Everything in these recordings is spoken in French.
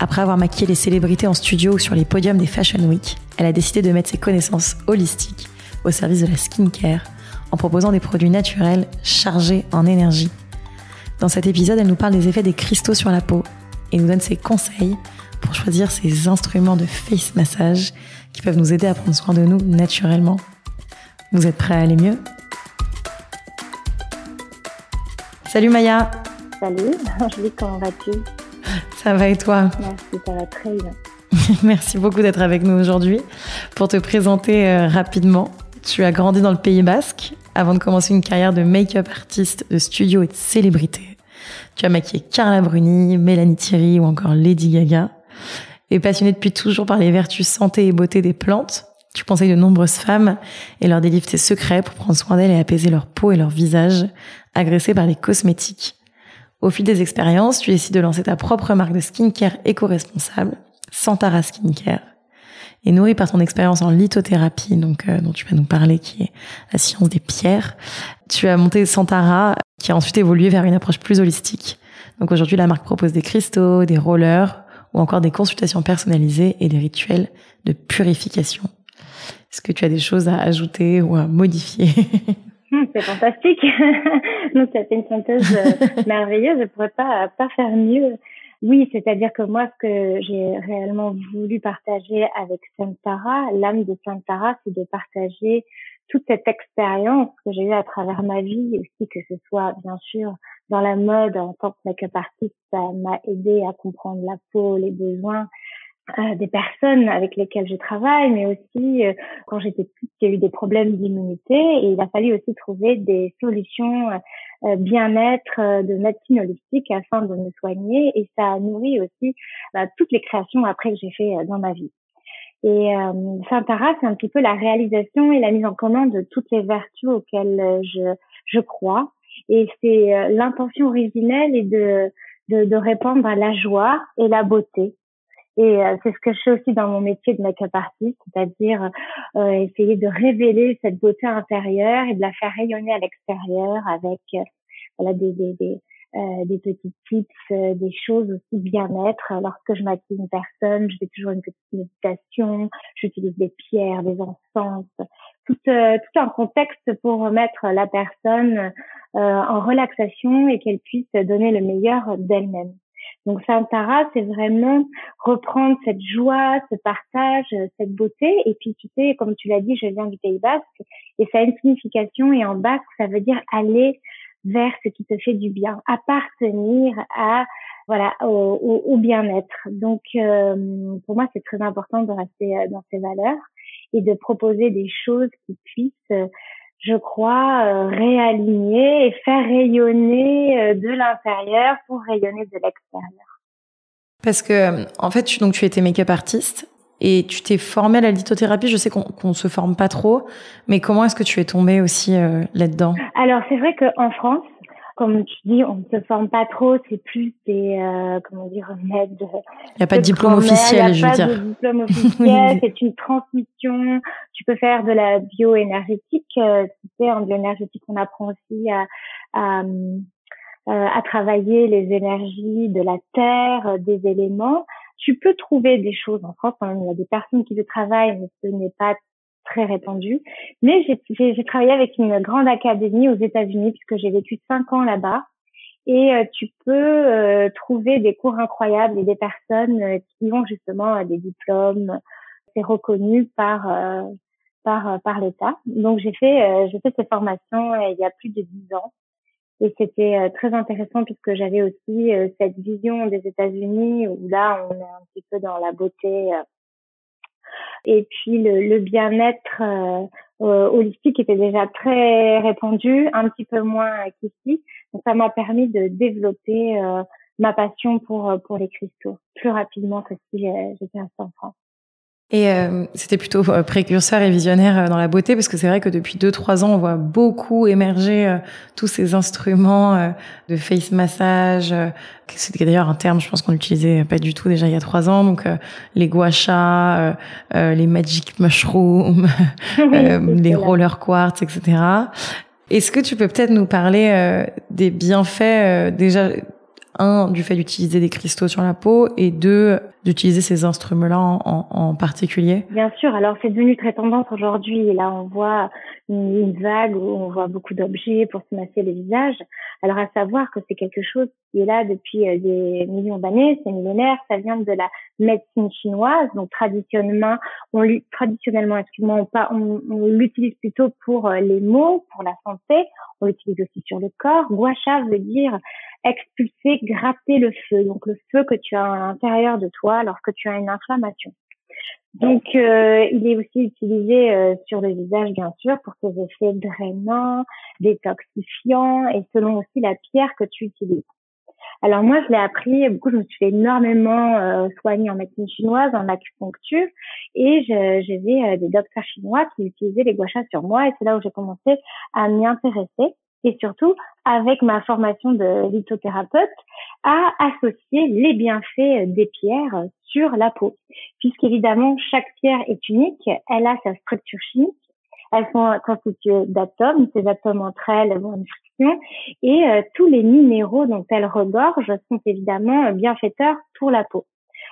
Après avoir maquillé les célébrités en studio ou sur les podiums des Fashion Week, elle a décidé de mettre ses connaissances holistiques au service de la skincare en proposant des produits naturels chargés en énergie. Dans cet épisode, elle nous parle des effets des cristaux sur la peau et nous donne ses conseils pour choisir ces instruments de face massage qui peuvent nous aider à prendre soin de nous naturellement. Vous êtes prêts à aller mieux? Salut Maya. Salut, Angélique, comment vas-tu Ça va et toi Merci, ça va très bien. Merci beaucoup d'être avec nous aujourd'hui. Pour te présenter euh, rapidement, tu as grandi dans le Pays Basque avant de commencer une carrière de make-up artiste, de studio et de célébrité. Tu as maquillé Carla Bruni, Mélanie Thierry ou encore Lady Gaga. Et passionné depuis toujours par les vertus santé et beauté des plantes, tu conseilles de nombreuses femmes et leur délivres tes secrets pour prendre soin d'elles et apaiser leur peau et leur visage agressés par les cosmétiques. Au fil des expériences, tu décides de lancer ta propre marque de skincare éco-responsable, Santara Skincare. Et nourri par ton expérience en lithothérapie, donc euh, dont tu vas nous parler, qui est la science des pierres, tu as monté Santara, qui a ensuite évolué vers une approche plus holistique. Donc aujourd'hui, la marque propose des cristaux, des rollers, ou encore des consultations personnalisées et des rituels de purification. Est-ce que tu as des choses à ajouter ou à modifier? C'est fantastique. Donc, ça fait une synthèse euh, merveilleuse. Je pourrais pas, pas faire mieux. Oui, c'est-à-dire que moi, ce que j'ai réellement voulu partager avec Santara, l'âme de Santara, c'est de partager toute cette expérience que j'ai eue à travers ma vie, aussi que ce soit bien sûr dans la mode en tant que make-up artiste, ça m'a aidé à comprendre la peau, les besoins, euh, des personnes avec lesquelles je travaille, mais aussi euh, quand j'étais petite, il y a eu des problèmes d'immunité et il a fallu aussi trouver des solutions euh, bien-être de médecine holistique afin de me soigner et ça a nourri aussi bah, toutes les créations après que j'ai fait dans ma vie. Et euh, Saint-Tara, c'est un petit peu la réalisation et la mise en commun de toutes les vertus auxquelles je, je crois. Et c'est l'intention originelle et de, de, de répandre la joie et la beauté et euh, c'est ce que je fais aussi dans mon métier de make-up artiste, c'est-à-dire euh, essayer de révéler cette beauté intérieure et de la faire rayonner à l'extérieur avec euh, voilà des, des, des, euh, des petits tips, des choses aussi bien-être. Lorsque je maquille une personne, je fais toujours une petite méditation, j'utilise des pierres, des encens, tout, tout un contexte pour mettre la personne en relaxation et qu'elle puisse donner le meilleur d'elle-même. Donc Santara, c'est vraiment reprendre cette joie, ce partage, cette beauté. Et puis tu sais, comme tu l'as dit, je viens du Pays Basque et ça a une signification. Et en basque, ça veut dire aller vers ce qui te fait du bien, appartenir à voilà au, au, bien-être. Donc euh, pour moi, c'est très important de rester euh, dans ces valeurs et de proposer des choses qui puissent je crois, euh, réaligner et faire rayonner euh, de l'intérieur pour rayonner de l'extérieur. Parce que, euh, en fait, tu, donc tu étais make-up artiste et tu t'es formée à la lithothérapie. Je sais qu'on ne se forme pas trop, mais comment est-ce que tu es tombée aussi là-dedans? Alors, c'est vrai qu'en France, comme tu dis, on ne se forme pas trop, c'est plus des, euh, comment dire, remèdes. Il n'y a pas de diplôme officiel, je veux dire. Il n'y a pas de diplôme officiel, c'est une transmission. Tu peux faire de la bioénergétique. Euh, tu sais, en bioénergétique, on apprend aussi à, à, euh, à travailler les énergies de la terre, euh, des éléments. Tu peux trouver des choses en France, hein, il y a des personnes qui le travaillent, mais ce n'est pas très répandu. Mais j'ai travaillé avec une grande académie aux États-Unis puisque j'ai vécu cinq ans là-bas. Et euh, tu peux euh, trouver des cours incroyables et des personnes euh, qui ont justement des diplômes. C'est reconnu par par par l'État. Donc j'ai fait j'ai fait ces formations il y a plus de dix ans. Et c'était très intéressant puisque j'avais aussi cette vision des États-Unis où là on est un petit peu dans la beauté et puis le, bien-être euh, euh, holistique était déjà très répandu, un petit peu moins qu'ici. Donc ça m'a permis de développer euh, ma passion pour pour les cristaux plus rapidement que si j'étais restée en France. Et euh, c'était plutôt euh, précurseur et visionnaire euh, dans la beauté parce que c'est vrai que depuis deux trois ans on voit beaucoup émerger tous ces instruments de face massage. C'était d'ailleurs un terme, je pense qu'on n'utilisait pas du tout déjà il y a trois ans. Donc les guachas, les magic mushrooms, les roller quartz, etc. Est-ce que tu peux peut-être nous parler des bienfaits déjà un du fait d'utiliser des cristaux sur la peau et deux d'utiliser ces instruments-là en, particulier Bien sûr. Alors c'est devenu très tendance aujourd'hui. Là, on voit une, vague où on voit beaucoup d'objets pour se masser le visage. Alors à savoir que c'est quelque chose qui est là depuis euh, des millions d'années, c'est millénaire. Ça vient de la médecine chinoise. Donc traditionnellement, on l'utilise plutôt pour euh, les mots, pour la santé. On l'utilise aussi sur le corps. Gua sha veut dire expulser, gratter le feu. Donc le feu que tu as à l'intérieur de toi lorsque tu as une inflammation. Donc, euh, il est aussi utilisé euh, sur le visage, bien sûr, pour ses effets drainants, détoxifiants et selon aussi la pierre que tu utilises. Alors moi, je l'ai appris beaucoup. Je me suis énormément euh, soigner en médecine chinoise, en acupuncture, et j'avais des docteurs chinois qui utilisaient les guachas sur moi, et c'est là où j'ai commencé à m'y intéresser et surtout avec ma formation de lithothérapeute à associer les bienfaits des pierres sur la peau. Puisqu'évidemment, chaque pierre est unique, elle a sa structure chimique, elles sont constituées d'atomes, ces atomes entre elles vont une friction, et euh, tous les minéraux dont elles regorgent sont évidemment bienfaiteurs pour la peau.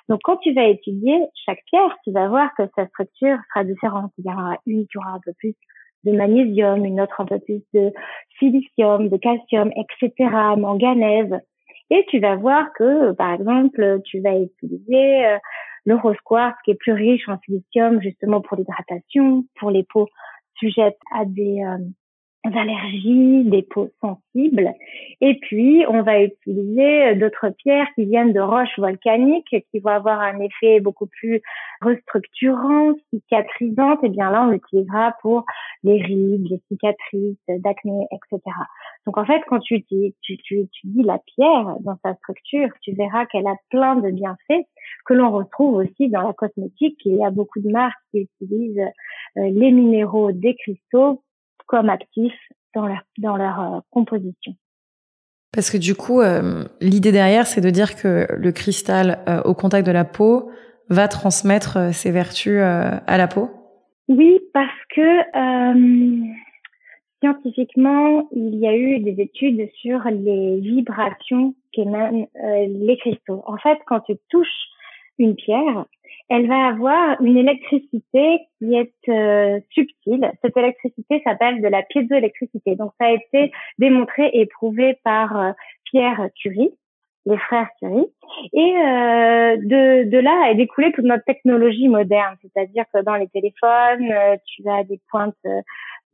Donc, quand tu vas étudier chaque pierre, tu vas voir que sa structure sera différente. Il y aura une qui aura un peu plus de magnésium, une autre un peu plus de silicium, de calcium, etc., manganèse. Et tu vas voir que, par exemple, tu vas utiliser euh, le rose quartz qui est plus riche en silicium justement pour l'hydratation, pour les peaux sujettes à des euh, allergies, des peaux sensibles. Et puis, on va utiliser d'autres pierres qui viennent de roches volcaniques qui vont avoir un effet beaucoup plus restructurant, cicatrisant. Et bien là, on l'utilisera pour les rides, les cicatrices, d'acné, etc. Donc en fait, quand tu, tu, tu, tu, la pierre dans sa structure, tu verras qu'elle a plein de bienfaits que l'on retrouve aussi dans la cosmétique. Il y a beaucoup de marques qui utilisent euh, les minéraux des cristaux comme actifs dans leur, dans leur euh, composition. Parce que du coup, euh, l'idée derrière, c'est de dire que le cristal euh, au contact de la peau va transmettre ses vertus à la peau? Oui, parce que scientifiquement, il y a eu des études sur les vibrations qu'émanent les cristaux. En fait, quand tu touches une pierre, elle va avoir une électricité qui est euh, subtile. Cette électricité s'appelle de la piézoélectricité. Donc ça a été démontré et prouvé par euh, Pierre Curie, les frères Curie. Et euh, de, de là est découlée toute notre technologie moderne. C'est-à-dire que dans les téléphones, tu as des pointes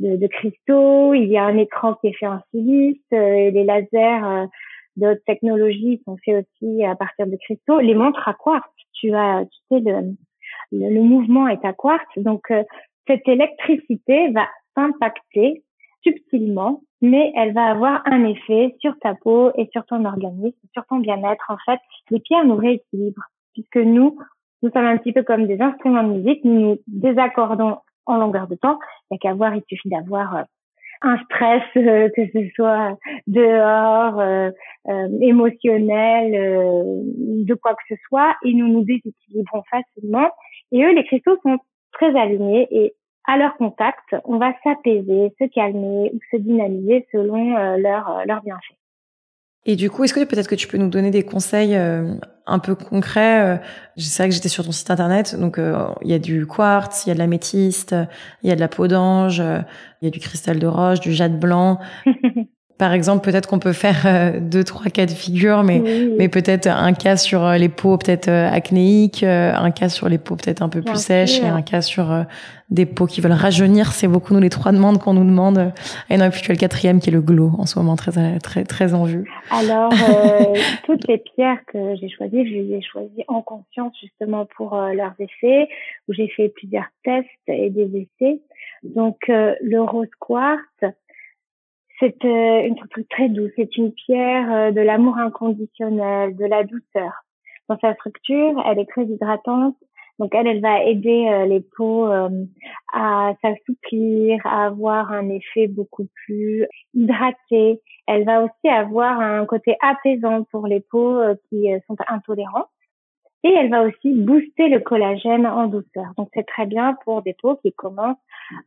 de, de, cristaux, il y a un écran qui est fait en silice, les lasers d'autres technologies sont faits aussi à partir de cristaux. Les montres à quartz tu as, tu sais, le, le, mouvement est à quartz. Donc, euh, cette électricité va s'impacter subtilement, mais elle va avoir un effet sur ta peau et sur ton organisme, sur ton bien-être. En fait, les pierres nous rééquilibrent, puisque nous, nous sommes un petit peu comme des instruments de musique, nous nous désaccordons en longueur de temps. Il n'y a qu'à voir, il suffit d'avoir euh, un stress, euh, que ce soit dehors, euh, euh, émotionnel, de quoi que ce soit, et nous nous déséquilibrons facilement. Et eux, les cristaux sont très alignés et à leur contact, on va s'apaiser, se calmer ou se dynamiser selon leur, leur bienfait. Et du coup, est-ce que peut-être que tu peux nous donner des conseils euh, un peu concrets C'est vrai que j'étais sur ton site internet, donc euh, il y a du quartz, il y a de l'améthyste, il y a de la peau d'ange, il y a du cristal de roche, du jade blanc. Par exemple, peut-être qu'on peut faire euh, deux, trois cas de figure, mais, mais peut-être un cas sur les peaux peut-être acnéiques, un cas sur les peaux peut-être un peu plus sèches et un cas sur des peaux qui veulent rajeunir. C'est beaucoup nous les trois demandes qu'on nous demande. Et non, et puis tu as le quatrième qui est le glow en ce moment très très très en vue. Alors euh, toutes les pierres que j'ai choisies, je les ai choisies en conscience justement pour euh, leurs effets. Où j'ai fait plusieurs tests et des essais. Donc euh, le rose quartz, C'est une structure très douce. C'est une pierre de l'amour inconditionnel, de la douceur. Dans sa structure, elle est très hydratante. Donc elle, elle va aider euh, les peaux à s'assouplir, à avoir un effet beaucoup plus hydraté. Elle va aussi avoir un côté apaisant pour les peaux qui sont intolérantes. Et elle va aussi booster le collagène en douceur. Donc c'est très bien pour des peaux qui commencent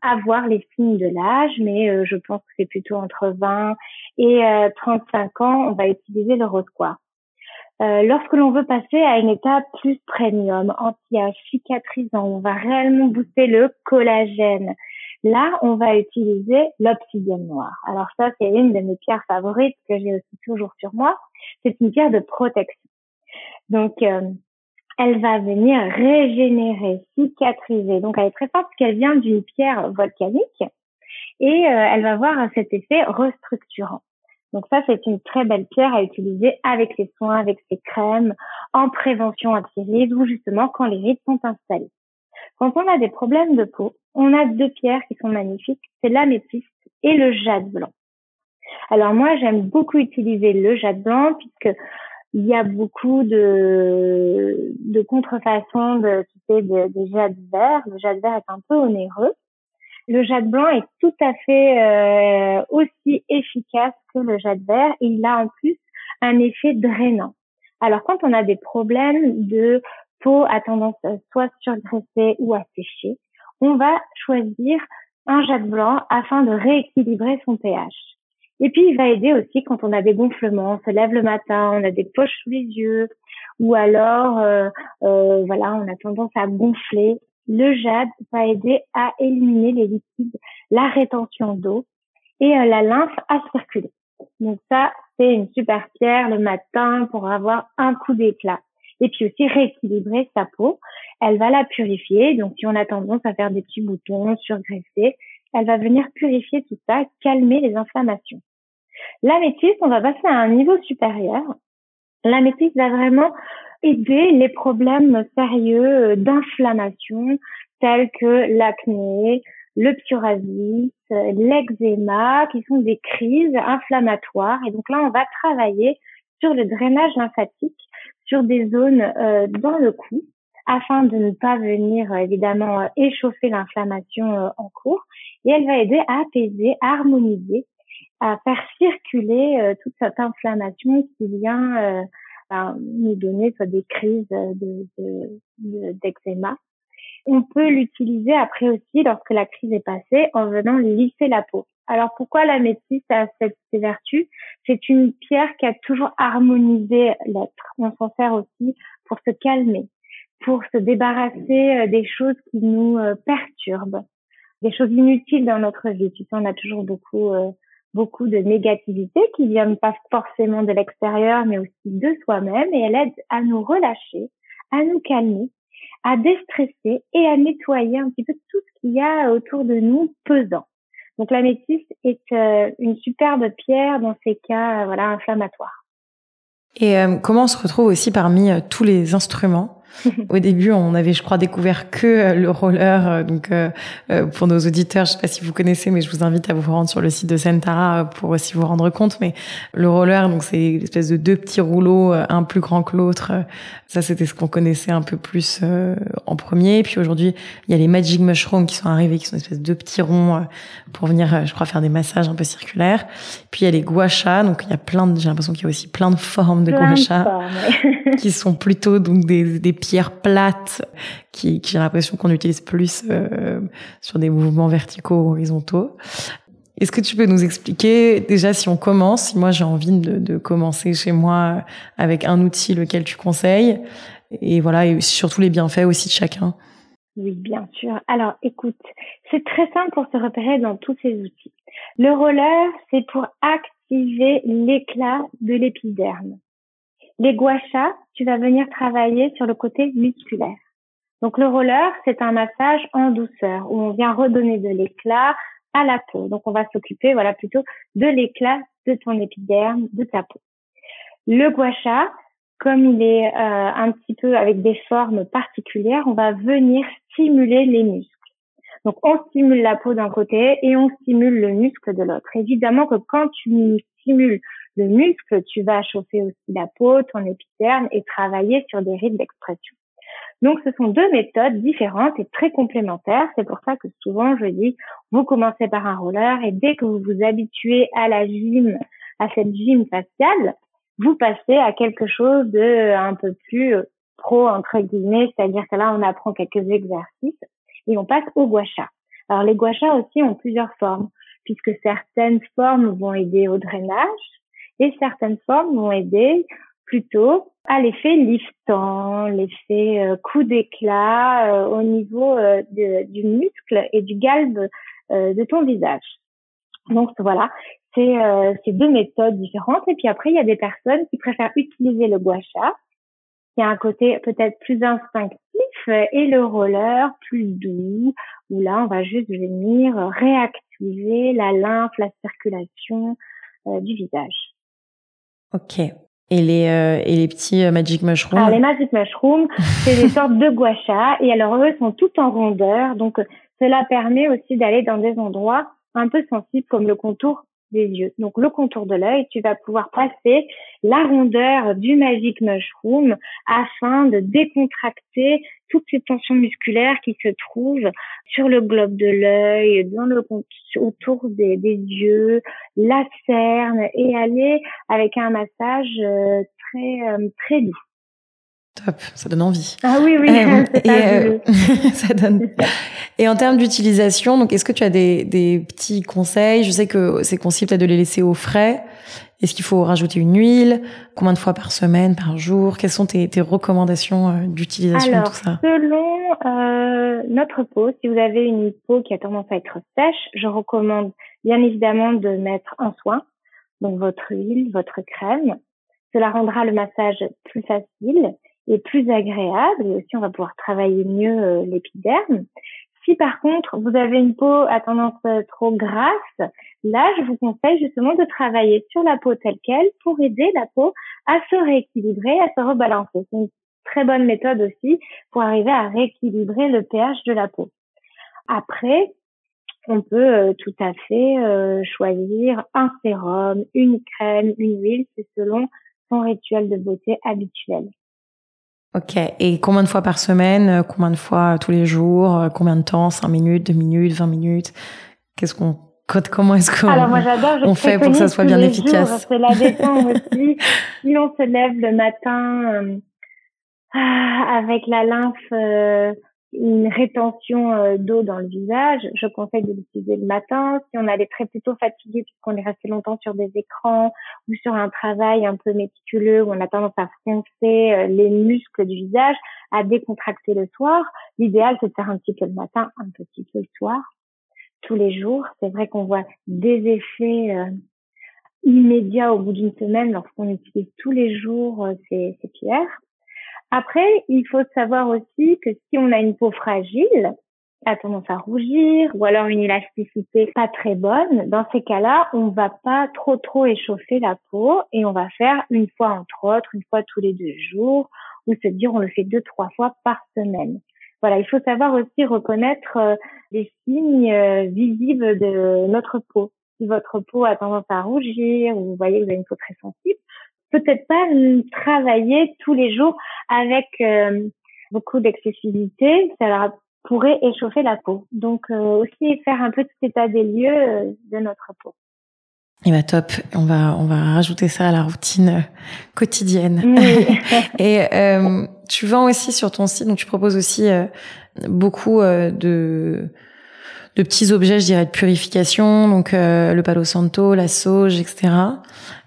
à voir les signes de l'âge, mais euh, je pense que c'est plutôt entre 20 et 35 euh, ans, on va utiliser le rose quartz. Euh, lorsque l'on veut passer à une étape plus premium, anti-âge, cicatrisant, on va réellement booster le collagène. Là, on va utiliser l'obsidienne noire. Alors ça, c'est une de mes pierres favorites que j'ai aussi toujours sur moi. C'est une pierre de protection. Donc, elle va venir régénérer, cicatriser. Donc elle est très forte parce qu'elle vient d'une pierre volcanique et euh, elle va avoir cet effet restructurant. Donc ça, c'est une très belle pierre à utiliser avec les soins, avec ses crèmes, en prévention anti-rides ou justement quand les rides sont installées. Quand on a des problèmes de peau, on a deux pierres qui sont magnifiques, c'est l'améthyste et le jade blanc. Alors moi, j'aime beaucoup utiliser le jade blanc puisque il y a beaucoup de, contrefaçons de quitter de, de jade vert. Le jade vert est un peu onéreux. Le jade blanc est tout à fait euh, aussi efficace que le jade vert et il a en plus un effet drainant. Alors quand on a des problèmes de peau à tendance soit surgraissée ou à sécher, on va choisir un jade blanc afin de rééquilibrer son pH. Et puis, il va aider aussi quand on a des gonflements, on se lève le matin, on a des poches sous les yeux, ou alors, euh, euh, voilà, on a tendance à gonfler. Le jade va aider à éliminer les liquides, la rétention d'eau et euh, la lymphe à circuler. Donc ça, c'est une super pierre le matin pour avoir un coup d'éclat. Et puis aussi rééquilibrer sa peau. Elle va la purifier. Donc si on a tendance à faire des petits boutons, surgraisser, elle va venir purifier tout ça, calmer les inflammations. L'améthyste, on va passer à un niveau supérieur. L'améthyste va vraiment aider les problèmes sérieux d'inflammation tels que l'acné, le psoriasis, l'eczéma, qui sont des crises inflammatoires. Et donc là, on va travailler sur le drainage lymphatique, sur des zones euh, dans le cou, afin de ne pas venir euh, évidemment euh, échauffer l'inflammation en cours. Et elle va aider à apaiser, à harmoniser, à faire circuler toute cette inflammation qui vient nous donner soit des crises de, d'eczéma. De, on peut l'utiliser après aussi lorsque la crise est passée en venant lisser la peau. Alors pourquoi la métisse a cette vertu C'est une pierre qui a toujours harmonisé l'être. On s'en sert aussi pour se calmer, pour se débarrasser euh, des choses qui nous euh, perturbent, des choses inutiles dans notre vie. Tu sais, on a toujours beaucoup euh, beaucoup de négativité qui viennent pas forcément de l'extérieur, mais aussi de soi-même, et elle aide à nous relâcher, à nous calmer, à déstresser et à nettoyer un petit peu tout ce qu'il y a autour de nous pesant. Donc la métisse est une superbe pierre dans ces cas voilà inflammatoires. Et comment on se retrouve aussi parmi tous les instruments Au début, on avait, je crois, découvert que euh, le roller. Euh, donc, euh, pour nos auditeurs, je sais pas si vous connaissez, mais je vous invite à vous rendre sur le site de Sentara pour aussi vous rendre compte. Mais le roller, donc c'est une espèce de deux petits rouleaux, un plus grand que l'autre. Ça, c'était ce qu'on connaissait un peu plus en premier. puis aujourd'hui, il y a les Magic Mushrooms qui sont arrivés, qui sont une espèce de deux petits ronds pour venir, je crois, faire des massages un peu circulaires. Puis il y a les gua donc il y a plein de, j'ai l'impression qu'il y a aussi plein de formes de gua qui sont plutôt donc des, des pierres plates qui, qui j'ai l'impression qu'on utilise plus euh, sur des mouvements verticaux horizontaux. Est-ce que tu peux nous expliquer déjà si on commence, si moi j'ai envie de, de, commencer chez moi avec un outil lequel tu conseilles, et voilà, et surtout les bienfaits aussi de chacun? Oui, bien sûr. Alors, écoute, c'est très simple pour se repérer dans tous ces outils. Le roller, c'est pour activer l'éclat de l'épiderme. Les guachas, tu vas venir travailler sur le côté musculaire. Donc le roller, c'est un massage en douceur où on vient redonner de l'éclat à la peau. Donc on va s'occuper voilà plutôt de l'éclat de ton épiderme, de ta peau. Le guacha, comme il est euh, un petit peu avec des formes particulières, on va venir stimuler les muscles. Donc, on stimule la peau d'un côté et on stimule le muscle de l'autre. Évidemment que quand tu stimules le muscle, tu vas chauffer aussi la peau, ton épiderme et travailler sur des rythmes d'expression. Donc, ce sont deux méthodes différentes et très complémentaires. C'est pour ça que souvent, je dis, vous commencez par un roller et dès que vous vous habituez à la gym, à cette gym faciale, vous passez à quelque chose de un peu plus pro, entre guillemets, c'est-à-dire que là, on apprend quelques exercices et on passe au gua sha. Alors, les gua sha aussi ont plusieurs formes puisque certaines formes vont aider au drainage et certaines formes vont aider plutôt à l'effet liftant, l'effet euh, coup d'éclat euh, au niveau euh, du muscle et du galbe de ton visage. Donc voilà, c'est ces deux méthodes différentes. Et puis après, il y a des personnes qui préfèrent utiliser le gua sha, qui a un côté peut-être plus instinctif, et le roller plus doux, où là, on va juste venir réactiver la lymphe, la circulation du visage. Ok. Et les, euh, et les petits euh, Magic Mushrooms Alors, les Magic Mushrooms, c'est des sortes de guachas. Et alors, eux sont tout en rondeur. Donc, cela permet aussi d'aller dans des endroits un peu sensibles comme le contour des yeux. Donc le contour de l'œil, tu vas pouvoir passer la rondeur du Magic Mushroom afin de décontracter toutes ces tensions musculaires qui se trouvent sur le globe de l'œil, dans le autour des, des, yeux, la cerne et aller avec un massage euh, très euh, très doux. Top, ça donne envie. Ah oui, oui, et, euh, ça donne. Et en termes d'utilisation, donc est-ce que tu as des, des petits conseils? Je sais que c'est conseillé peut-être de les laisser au frais. Est-ce qu'il faut rajouter une huile? Combien de fois par semaine, par jour? Quelles sont tes, recommandations euh, d'utilisation de tout ça? Selon euh, notre peau, si vous avez une peau qui a tendance à être sèche, je recommande bien évidemment de mettre un soin, donc votre huile, votre crème. Cela rendra le massage plus facile et plus agréable. Et aussi on va pouvoir travailler mieux euh, l'épiderme. Si par contre vous avez une peau à tendance trop grasse, là je vous conseille justement de travailler sur la peau telle qu'elle pour aider la peau à se rééquilibrer, à se rebalancer. C'est une très bonne méthode aussi pour arriver à rééquilibrer le pH de la peau. Après, on peut euh, tout à fait choisir un sérum, une crème, une huile, c'est selon son rituel de beauté habituel. Ok. Et combien de fois par semaine euh, Combien de fois tous les jours euh, Combien de temps? 5 minutes, 2 minutes, 20 minutes? Qu'est-ce qu'on Comment est-ce qu'on on fait pour que ça soit bien efficace C'est la détente aussi. si on se lève le matin euh, ah, avec la lymphe une rétention euh, d'eau dans le visage, je conseille de l'utiliser le matin. Si on a les traits plutôt fatigués puisqu'on est resté longtemps sur des écrans ou sur un travail un peu méticuleux où on a tendance à froncer euh, les muscles du visage, à décontracter le soir, l'idéal c'est de faire un petit peu le matin, un petit peu le soir, tous les jours. C'est vrai qu'on voit des effets euh, immédiats au bout d'une semaine lorsqu'on utilise tous les jours ces, ces pierres. Après, il faut savoir aussi que si on a une peau fragile, a tendance à rougir ou alors une élasticité pas très bonne, dans ces cas-là, on va pas trop trop échauffer la peau et on va faire une fois entre autres, une fois tous les deux jours ou se dire on le fait deux trois fois par semaine. Voilà, il faut savoir aussi reconnaître euh, les signes euh, visibles de notre peau. Si votre peau a tendance à rougir ou vous voyez que vous avez une peau très sensible, peut-être pas travailler tous les jours avec euh, beaucoup d'accessibilité, ça pourrait échauffer la peau. Donc aussi faire un peu tout état des lieux de notre peau. Et eh bah ben, top, on va on va rajouter ça à la routine quotidienne. Et tu vends aussi sur ton site, donc tu proposes aussi beaucoup de de petits objets, je dirais, de purification, donc le palo santo, la sauge, etc.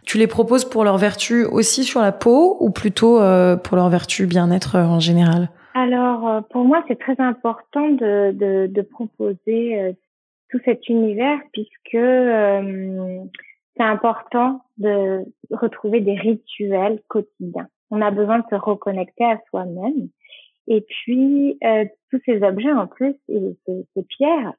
Tu les proposes pour leur vertu aussi sur la peau ou plutôt euh, pour leur vertu bien-être euh, en général? Alors, euh, pour moi, c'est très important de, de, de proposer tout cet univers puisque c'est important de retrouver des rituels quotidiens. On a besoin de se reconnecter à soi-même. Et puis, tous ces objets en plus, et ces, ces pierres,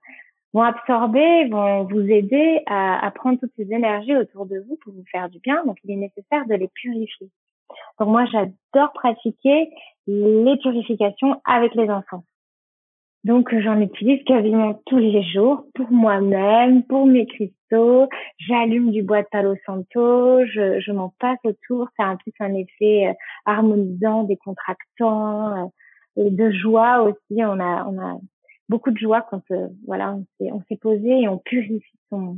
vont absorber, vont vous aider à, à, prendre toutes ces énergies autour de vous pour vous faire du bien. Donc, il est nécessaire de les purifier. Donc, moi, j'adore pratiquer les purifications avec les enfants. Donc j'en utilise quasiment tous les jours pour moi-même, pour mes cristaux. J'allume du bois de Palo Santo, je, je m'en passe autour. Ça a en plus un effet euh, harmonisant, décontractant, euh, et de joie aussi. On a, on a beaucoup de joie quand euh, voilà, on s'est posé et on purifie son,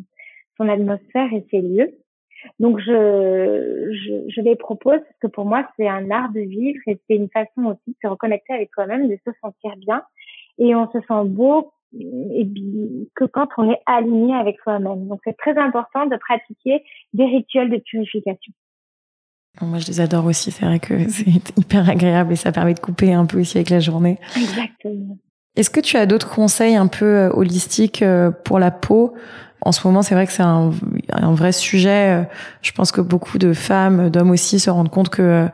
son atmosphère et ses lieux. Donc je, je, je les propose parce que pour moi c'est un art de vivre et c'est une façon aussi de se reconnecter avec soi-même, de se sentir bien et on se sent beau et que quand on est aligné avec soi-même. Donc c'est très important de pratiquer des rituels de purification. Moi, je les adore aussi. C'est vrai que c'est hyper agréable et ça permet de couper un peu aussi avec la journée. Exactement. Est-ce que tu as d'autres conseils un peu euh, holistiques euh, pour la peau en ce moment, c'est vrai que c'est un, un, vrai sujet. Je pense que beaucoup de femmes, d'hommes aussi, se rendent compte que euh,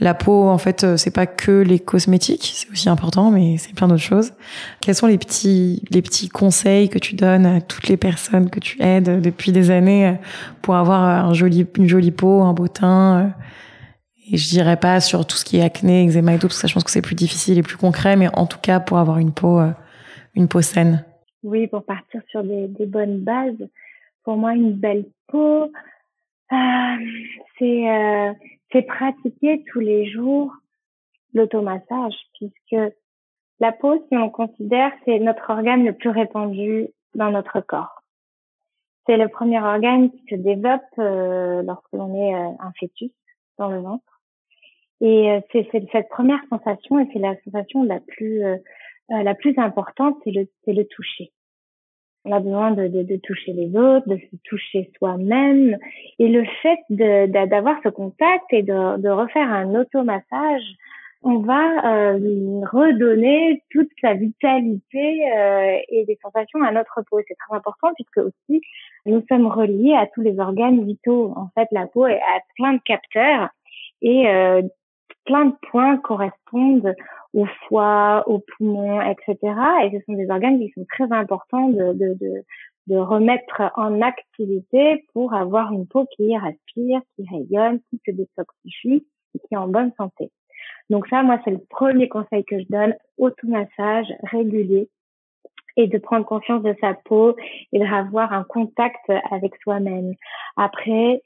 la peau, en fait, c'est pas que les cosmétiques, c'est aussi important, mais c'est plein d'autres choses. Quels sont les petits, les petits conseils que tu donnes à toutes les personnes que tu aides depuis des années pour avoir un joli, une jolie peau, un beau teint? Et je dirais pas sur tout ce qui est acné, eczéma et tout, parce que je pense que c'est plus difficile et plus concret, mais en tout cas pour avoir une peau, euh, une peau saine. Oui, pour partir sur des, des bonnes bases. Pour moi, une belle peau, euh, c'est euh, c'est pratiquer tous les jours l'automassage, puisque la peau, si on considère, c'est notre organe le plus répandu dans notre corps. C'est le premier organe qui se développe euh, lorsque l'on est euh, un fœtus dans le ventre. Et euh, c'est cette première sensation, et c'est la sensation la plus euh, euh, la plus importante, c'est le c'est le toucher. On a besoin de, de, de, toucher les autres, de se toucher soi-même, et le fait d'avoir ce contact et de, de refaire un automassage, on va redonner toute sa vitalité euh, et des sensations à notre peau. C'est très important puisque aussi nous sommes reliés à tous les organes vitaux. En fait, la peau a plein de capteurs et euh, plein de points correspondent au foie, aux poumons, etc. Et ce sont des organes qui sont très importants de, de, de, de remettre en activité pour avoir une peau qui respire, qui rayonne, qui se détoxifie et qui est en bonne santé. Donc ça, moi, c'est le premier conseil que je donne, automassage régulier et de prendre conscience de sa peau et d'avoir un contact avec soi-même. Après,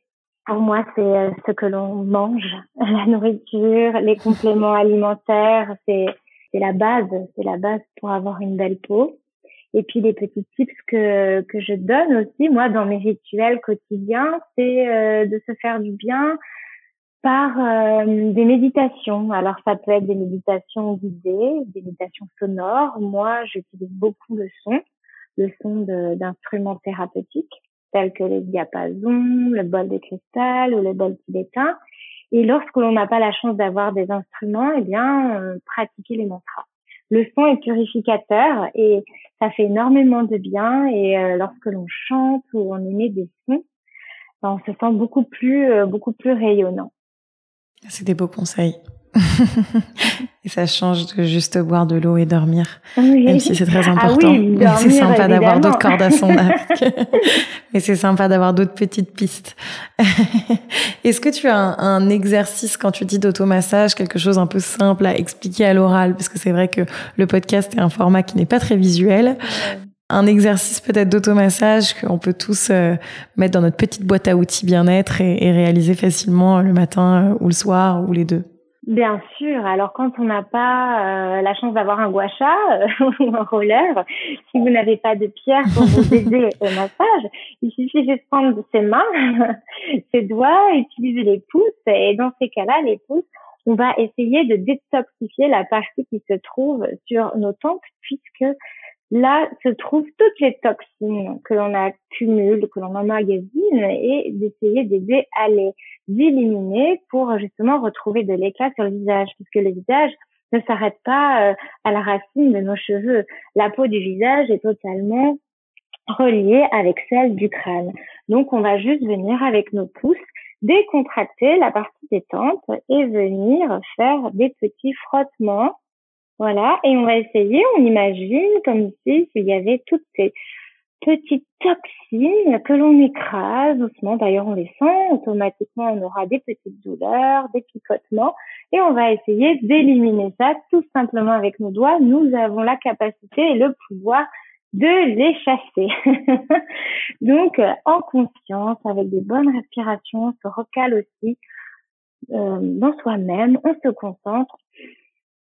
pour moi, c'est euh, ce que l'on mange, la nourriture, les compléments alimentaires, c'est c'est la base, c'est la base pour avoir une belle peau. Et puis les petits tips que que je donne aussi moi dans mes rituels quotidiens, c'est euh, de se faire du bien par euh, des méditations. Alors ça peut être des méditations guidées, des méditations sonores. Moi, j'utilise beaucoup le son, le son d'instruments thérapeutiques tels que les diapasons, le bol de cristal ou le bol tibétain. Et lorsque l'on n'a pas la chance d'avoir des instruments, eh bien, pratiquer les mantras. Le son est purificateur et ça fait énormément de bien. Et euh, lorsque l'on chante ou on émet des sons, ben, on se sent beaucoup plus, euh, beaucoup plus rayonnant. C'est des beaux conseils. et ça change de juste boire de l'eau et dormir, même si c'est très ah important. c'est sympa d'avoir d'autres cordes à son arc. mais c'est sympa d'avoir d'autres petites pistes. Est-ce que tu as un, exercice quand tu dis d'automassage, quelque chose un peu simple à expliquer à l'oral, parce que c'est vrai que le podcast est un format qui n'est pas très visuel. Un exercice peut-être d'automassage qu'on peut tous euh, mettre dans notre petite boîte à outils bien-être et, et réaliser facilement le matin euh, ou le soir ou les deux. Bien sûr. Alors quand on n'a pas euh, la chance d'avoir un guacha euh, ou un roller, si vous n'avez pas de pierre pour vous aider au massage, il suffit de prendre ses mains, ses doigts, utiliser les pouces et dans ces cas-là, les pouces, on va essayer de détoxifier la partie qui se trouve sur nos tempes puisque là se trouvent toutes les toxines que l'on accumule, que l'on emmagasine et d'essayer d'aider à les éliminer pour justement retrouver de l'éclat sur le visage puisque le visage ne s'arrête pas euh, à la racine de nos cheveux. La peau du visage est totalement reliée avec celle du crâne. Donc on va juste venir avec nos pouces décontracter la partie des tempes et venir faire des petits frottements voilà, et on va essayer, on imagine comme si s'il y avait toutes ces petites toxines que l'on écrase doucement. D'ailleurs, on les sent. Automatiquement, on aura des petites douleurs, des picotements. Et on va essayer d'éliminer ça tout simplement avec nos doigts. Nous avons la capacité et le pouvoir de les chasser. Donc, euh, en conscience, avec des bonnes respirations, on se recale aussi euh, dans soi-même, on se concentre,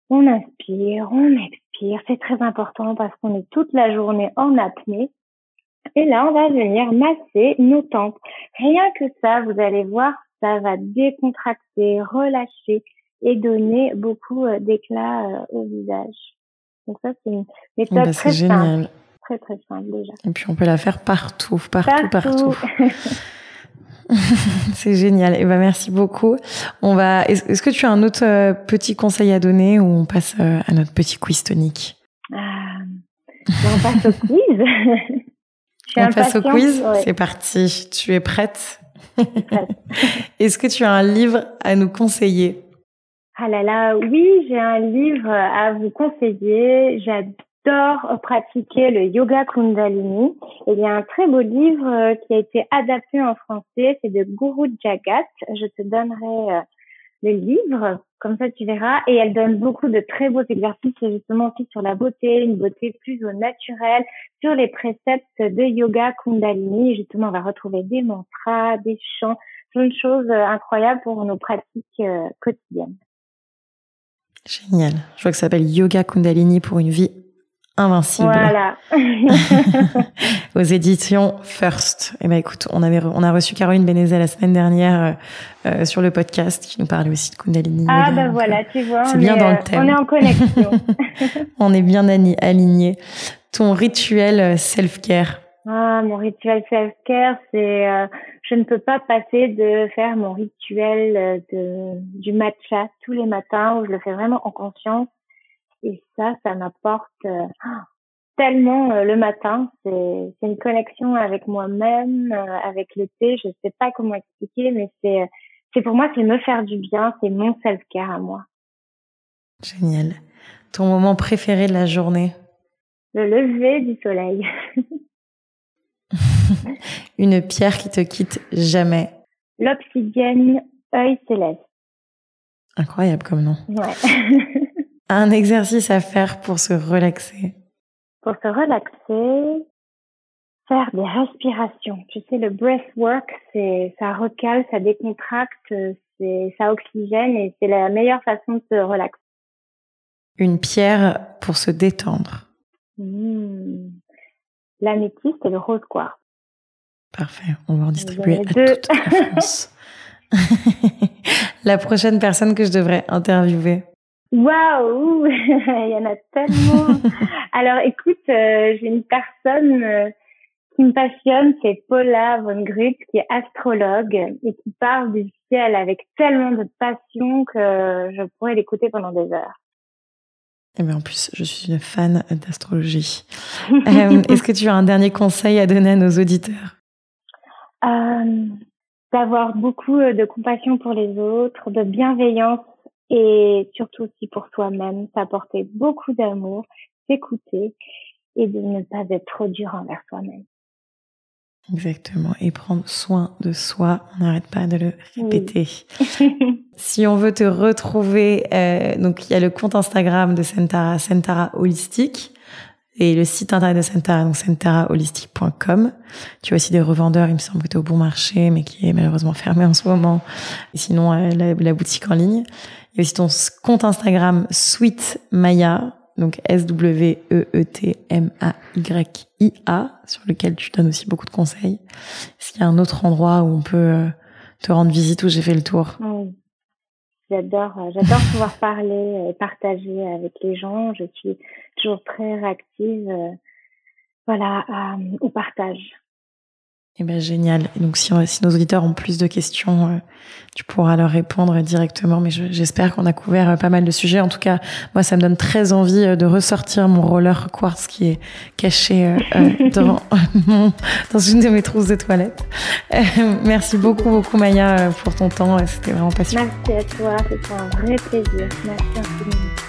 on inspire, on expire. C'est très important parce qu'on est toute la journée en apnée. Et là, on va venir masser nos tempes. Rien que ça, vous allez voir, ça va décontracter, relâcher et donner beaucoup euh, d'éclat euh, au visage. Donc ça, c'est une méthode bah, très génial. simple. Très, très simple déjà. Et puis, on peut la faire partout, partout, partout. c'est génial. Et eh ben merci beaucoup. On va. Est-ce que tu as un autre euh, petit conseil à donner ou on passe à notre petit quiz tonique? On passe au quiz. on passe au quiz? C'est parti. Tu es prête? Est-ce que tu as un livre à nous conseiller? Ah là là, oui, j'ai un livre à vous conseiller. J'adore pratiquer le yoga Kundalini. Il y a un très beau livre euh, qui a été adapté en français, c'est de Guru Jagat. Je te donnerai euh, le livre, comme ça tu verras. Et elle donne beaucoup de très beaux exercices, justement aussi sur la beauté, une beauté plus au naturel, sur les préceptes de yoga Kundalini. Justement, on va retrouver des mantras, des chants, plein de choses euh, incroyables pour nos pratiques quotidiennes. Génial. Je vois que ça s'appelle Yoga Kundalini pour une vie invincible. Voilà. Aux éditions First. Eh ben écoute, on avait on a reçu Caroline Bénézet la semaine dernière euh, euh, sur le podcast qui nous parlait aussi de Kundalini. Ah ben voilà, tu vois. C'est bien dans le thème. On est en connexion. on est bien aligné. Ton rituel self-care. Ah, mon rituel self-care, c'est euh, je ne peux pas passer de faire mon rituel de du matcha tous les matins où je le fais vraiment en conscience et ça, ça m'apporte euh, tellement le matin. C'est une connexion avec moi-même, avec le thé. Je sais pas comment expliquer, mais c'est c'est pour moi c'est me faire du bien, c'est mon self-care à moi. Génial. Ton moment préféré de la journée? Le lever du soleil. Une pierre qui te quitte jamais. L'obsidienne œil céleste. Incroyable comme nom. Ouais. Un exercice à faire pour se relaxer. Pour se relaxer, faire des respirations. Tu sais, le breathwork, c'est, ça recale, ça décontracte, c'est, ça oxygène et c'est la meilleure façon de se relaxer. Une pierre pour se détendre. Mmh l'améthyste et le rose quartz. Parfait, on va en distribuer à toute la France. la prochaine personne que je devrais interviewer. Waouh, il y en a tellement. Alors écoute, euh, j'ai une personne euh, qui me passionne, c'est Paula von Grut, qui est astrologue et qui parle du ciel avec tellement de passion que je pourrais l'écouter pendant des heures. Et eh bien en plus, je suis une fan d'astrologie. Euh, est-ce que tu as un dernier conseil à donner à nos auditeurs? D'avoir beaucoup de compassion pour les autres, de bienveillance et surtout aussi pour soi-même, s'apporter beaucoup d'amour, s'écouter et de ne pas être trop dur envers soi-même. Exactement. Et prendre soin de soi, on n'arrête pas de le répéter. si on veut te retrouver, euh, donc il y a le compte Instagram de Sentara, Sentara Holistique, et le site internet de Sentara, donc sentaraholistique.com. Tu as aussi des revendeurs, il me semble que tu es au bon marché, mais qui est malheureusement fermé en ce moment. Et sinon, euh, la, la, boutique en ligne. Il y a aussi ton compte Instagram Sweet Maya, donc S-W-E-E-T-M-A-Y-I-A, sur lequel tu donnes aussi beaucoup de conseils. Est-ce qu'il y a un autre endroit où on peut euh, te rendre visite où j'ai fait le tour? J'adore, euh, j'adore pouvoir parler et partager avec les gens. Je suis toujours très réactive, euh, voilà, au partage. Eh ben génial. donc si, si, nos auditeurs ont plus de questions, euh, tu pourras leur répondre directement. Mais j'espère qu'on a couvert euh, pas mal de sujets. En tout cas, moi, ça me donne très envie euh, de ressortir mon roller quartz qui est caché dans, dans une de mes trousses de toilette. merci beaucoup, beaucoup Maya pour ton temps. C'était vraiment passionnant. Merci à toi. C'était un vrai plaisir. Merci infiniment.